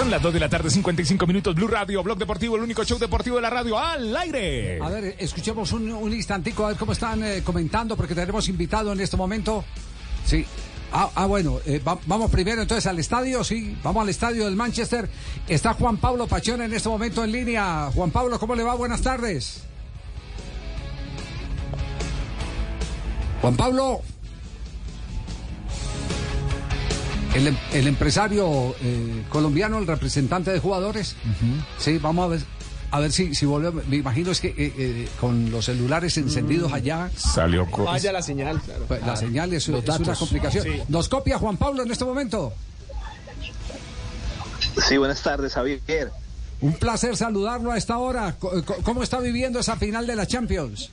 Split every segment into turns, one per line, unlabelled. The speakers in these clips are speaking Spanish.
Son las 2 de la tarde, 55 minutos. Blue Radio, Blog Deportivo, el único show deportivo de la radio al aire.
A ver, escuchemos un, un instantico a ver cómo están eh, comentando, porque tenemos invitado en este momento. Sí. Ah, ah, bueno, eh, va- vamos primero entonces al estadio, sí, vamos al estadio del Manchester. Está Juan Pablo Pachón en este momento en línea. Juan Pablo, ¿cómo le va? Buenas tardes. Juan Pablo. El, em- el empresario eh, colombiano, el representante de jugadores. Sí, vamos a ver. A ver si, si volvemos. Me imagino es que eh, eh, con los celulares encendidos allá,
Salió
Vaya la señal, claro.
pues, la señal es, es una complicación.
Sí.
¿Nos copia Juan Pablo en este momento?
Sí, buenas tardes, Javier.
Un placer saludarlo a esta hora. ¿Cómo está viviendo esa final de la Champions?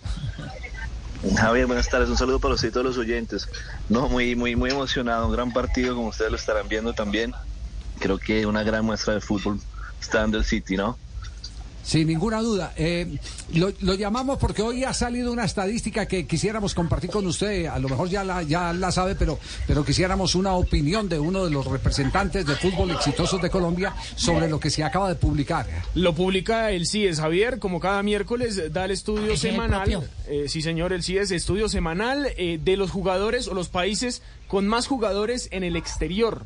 Javier, buenas tardes. Un saludo para usted y todos los oyentes. No, muy, muy, muy emocionado. Un gran partido, como ustedes lo estarán viendo también. Creo que una gran muestra de fútbol está dando el City, ¿no?
Sin ninguna duda. Eh, lo, lo llamamos porque hoy ha salido una estadística que quisiéramos compartir con usted. A lo mejor ya la, ya la sabe, pero, pero quisiéramos una opinión de uno de los representantes de fútbol exitosos de Colombia sobre lo que se acaba de publicar.
Lo publica el CIES, Javier, como cada miércoles da el estudio
¿Es el
semanal. eh, sí, señor, el CIES, estudio semanal eh, de los jugadores o los países con más jugadores en el exterior.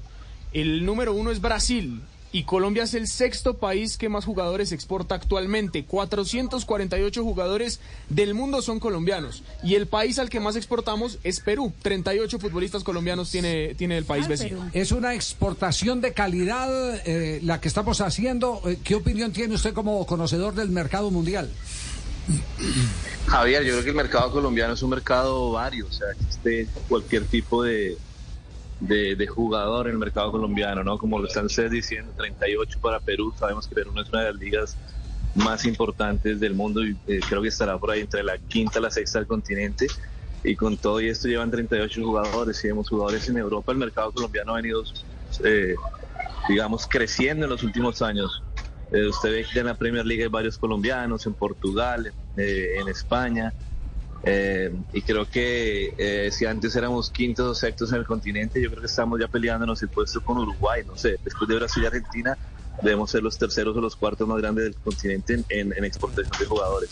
El número uno es Brasil. Y Colombia es el sexto país que más jugadores exporta actualmente. 448 jugadores del mundo son colombianos. Y el país al que más exportamos es Perú. 38 futbolistas colombianos tiene, tiene el país vecino.
Perú.
Es una exportación de calidad eh, la que estamos haciendo. Eh, ¿Qué opinión tiene usted como conocedor del mercado mundial?
Javier, yo creo que el mercado colombiano es un mercado vario. O sea, existe cualquier tipo de, de, jugador en el mercado colombiano, ¿no? Como lo están ustedes diciendo, 38 para Perú. Sabemos que Perú no es una de las ligas más importantes del mundo y eh, creo que estará por ahí entre la quinta y la sexta del continente. Y con todo esto llevan 38 jugadores y vemos jugadores en Europa. El mercado colombiano ha venido, eh, digamos, creciendo en los últimos años. Eh, usted ve que en la Premier League hay varios colombianos, en Portugal, en España. Eh, y creo que eh, si antes éramos quintos o sextos en el continente, yo creo que estamos ya peleándonos el puesto con Uruguay. No sé, después de Brasil y Argentina, debemos ser los terceros o los cuartos más grandes del continente en, en- en exportación de jugadores.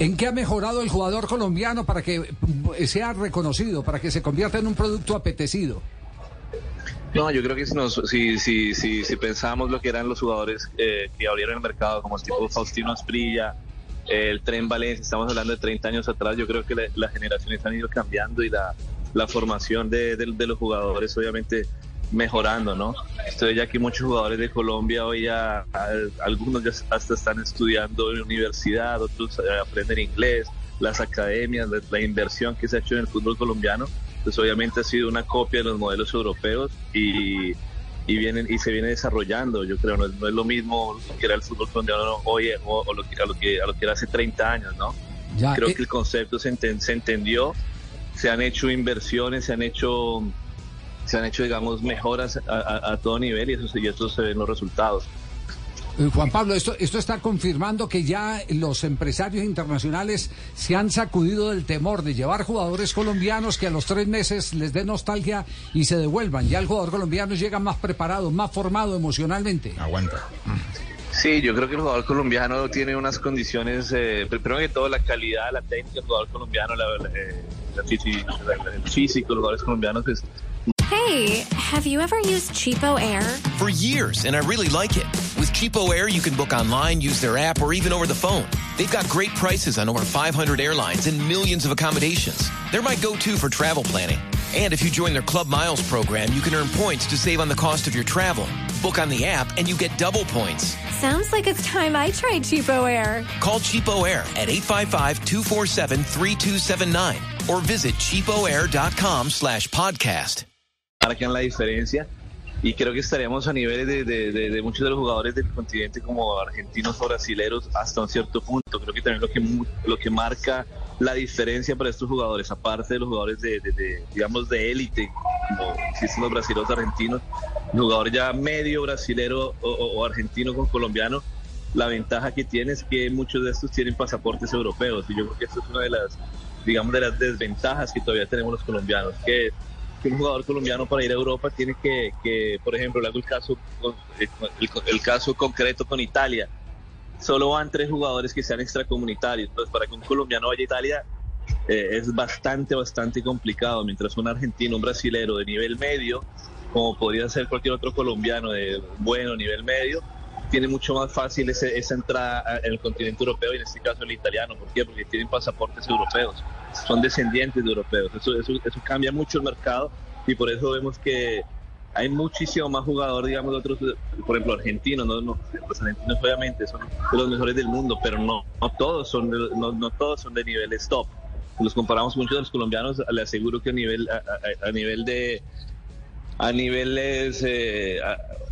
¿En qué ha mejorado el jugador colombiano para que eh, sea reconocido, para que se convierta en un producto apetecido?
No, yo creo que si, nos, si, si, si, si pensamos lo que eran los jugadores eh, que abrieron el mercado, como el tipo Faustino Asprilla, el Tren Valencia, estamos hablando de 30 años atrás, yo creo que la- las generaciones han ido cambiando y la, la formación de, de- de los jugadores obviamente mejorando, ¿no? Estoy ya aquí muchos jugadores de Colombia hoy ya, al- algunos ya hasta están estudiando en universidad, otros eh, aprenden inglés, las academias, la, la inversión que se ha hecho en el fútbol colombiano, pues obviamente ha sido una copia de los modelos europeos y, y vienen y se viene desarrollando, yo creo, no es, no es lo mismo que era el fútbol colombiano hoy o, o lo, que, a, lo que, a lo que era hace 30 años, ¿no?
Ya,
Creo
eh,
que el concepto se, enten- se entendió, se han hecho inversiones, se han hecho, se han hecho digamos, mejoras a, a- a todo nivel y eso, y eso se ven en los resultados.
Eh, Juan Pablo, esto, esto está confirmando que ya los empresarios internacionales se han sacudido del temor de llevar jugadores colombianos que a los tres meses les dé nostalgia y se devuelvan. Ya el jugador colombiano llega más preparado, más formado emocionalmente.
Aguanta.
Sí, yo creo que el jugador colombiano tiene unas condiciones, eh, primero que todo la calidad, la técnica del jugador colombiano, la, la- eh, la la- el físico, los jugadores colombianos es
Hey, have you ever used Cheapo Air?
For years, and I really like it. With Cheapo Air, you can book online, use their app, or even over the phone. They've got great prices on over 500 airlines and millions of accommodations. They're my go-to for travel planning. And if you join their Club Miles program, you can earn points to save on the cost of your travel. Book on the app and you get double points.
Sounds like it's time I tried Cheapo Air.
Call Cheapo Air at 855-247-3279 or visit cheapoair.com slash podcast.
marcan la diferencia y creo que estaríamos a niveles de, de, de, muchos de los jugadores del continente como argentinos o brasileros hasta un cierto punto. Creo que también lo que, lo que marca la diferencia para estos jugadores, aparte de los jugadores de, digamos, de élite, como existen los brasileños argentinos, jugador ya medio brasilero o, argentino con colombiano, la ventaja que tiene es que muchos de estos tienen pasaportes europeos y yo creo que esto es una de las, digamos, de las desventajas que todavía tenemos los colombianos, que un jugador colombiano para ir a Europa tiene que, que por ejemplo, le hago el caso, el, caso concreto con Italia. Solo van tres jugadores que sean extracomunitarios. Entonces, para que un colombiano vaya a Italia eh, es bastante, bastante complicado. Mientras un argentino, un brasilero de nivel medio, como podría ser cualquier otro colombiano de bueno nivel medio, tiene mucho más fácil esa entrada en el continente europeo y en este caso el italiano. ¿Por qué? Porque tienen pasaportes europeos, son descendientes de europeos. Eso, eso, eso cambia mucho el mercado y por eso vemos que hay muchísimo más jugadores, digamos, de otros, por ejemplo, argentinos, ¿no? los argentinos obviamente son de los mejores del mundo, pero no, no todos son de, no, no todos son de nivel top. Los comparamos mucho a los colombianos, le aseguro que a nivel, a nivel de, a niveles, eh,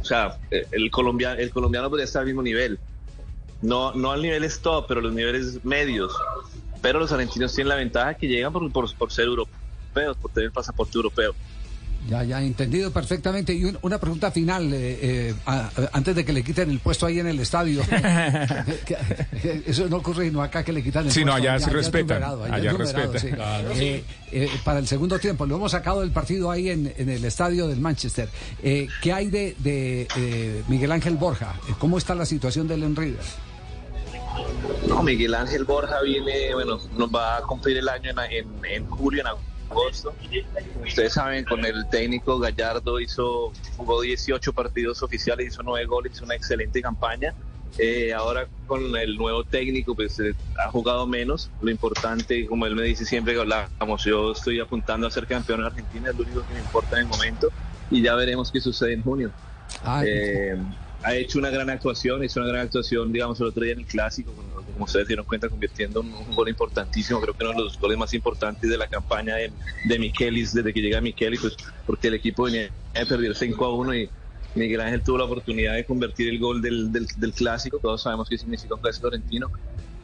o sea, el colombiano, el colombiano podría estar al mismo nivel. No, no al nivel top, pero los niveles medios. Pero los argentinos tienen la ventaja que llegan por, por, por ser europeos, por tener pasaporte europeo.
Ya, ya, entendido perfectamente. Y una pregunta final, eh, eh, antes de que le quiten el puesto ahí en el estadio. Eso no ocurre sino acá que le quitan el
sí,
puesto.
no, allá, sí respetan. Allá, respetan.
Eh, para el segundo tiempo, lo hemos sacado del partido ahí en, el estadio del Manchester. ¿Qué hay de, de Miguel Ángel Borja? ¿Cómo está la situación del Enrique?
No, Miguel Ángel Borja viene, bueno, nos va a cumplir el año en, en, en julio, en agosto. Ustedes saben, con el técnico Gallardo hizo, jugó 18 partidos oficiales, hizo 9 goles, hizo una excelente campaña. Eh, ahora con el nuevo técnico, pues eh, ha jugado menos. Lo importante, como él me dice siempre que hablamos, yo estoy apuntando a ser campeón en Argentina, es lo único que me importa en el momento. Y ya veremos qué sucede en junio. Eh, ha hecho una gran actuación, hizo una gran actuación, digamos, el otro día en el clásico, como ustedes dieron cuenta, convirtiendo un, un gol importantísimo, creo que uno de los goles más importantes de la campaña de, de Michelis, desde que llega Michelis, pues porque el equipo venía de perder 5 a 1 y Miguel Ángel tuvo la oportunidad de convertir el gol del, del, del clásico, todos sabemos qué significa un clásico argentino.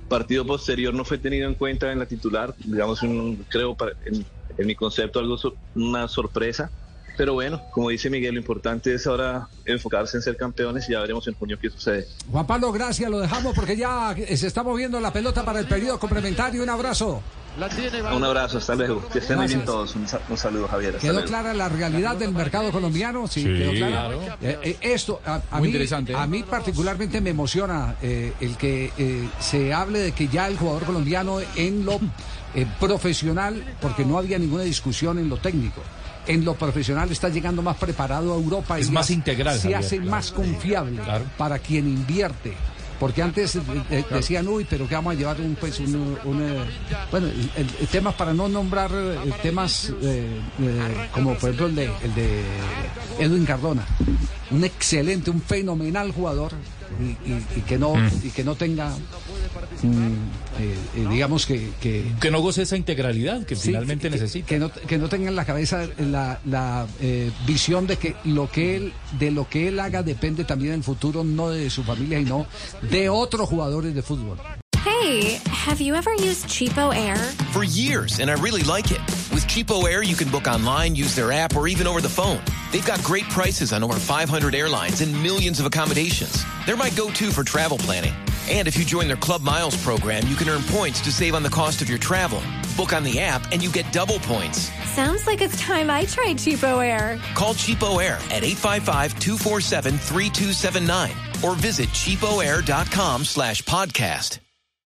Partido posterior no fue tenido en cuenta en la titular, digamos, un, creo, en, en mi concepto, algo una sorpresa pero bueno, como dice Miguel, lo importante es ahora enfocarse en ser campeones y ya veremos en junio qué sucede.
Juan Pablo, gracias, lo dejamos porque ya se está moviendo la pelota para el periodo complementario. Un abrazo.
Un abrazo, hasta luego. Que estén muy bien todos. Un, saludo, Javier.
¿Quedó clara la realidad del mercado colombiano? Sí, quedó clara. Eh, eh, esto, a, mí, interesante. a mí particularmente me emociona eh, el que se hable de que ya el jugador colombiano en lo profesional, porque no había ninguna discusión en lo técnico en lo profesional está llegando más preparado a Europa.
Es más integral.
Se hace más confiable para quien invierte. Porque antes eh, eh, decían, uy, pero que vamos a llevar un, pues, un, bueno, el, temas para no nombrar eh, temas como por ejemplo el de, el de Edwin Cardona, un excelente, un fenomenal jugador y, que no mm. y que no tenga mm, eh, digamos que, que,
no goce esa integralidad que finalmente necesita
que no, que no tenga en la cabeza la, la eh, visión de que lo que él de lo que él haga depende también del futuro no de su familia y no de otros jugadores de fútbol
Hey, have you ever used Cheapo Air?
For years, and I really like it. With Cheapo Air, you can book online, use their app, or even over the phone. They've got great prices on over 500 airlines and millions of accommodations. They're my go-to for travel planning. And if you join their Club Miles program, you can earn points to save on the cost of your travel. Book on the app and you get double points.
Sounds like it's time I tried Cheapo Air.
Call Cheapo Air at 855-247-3279 or visit cheapoair.com slash podcast.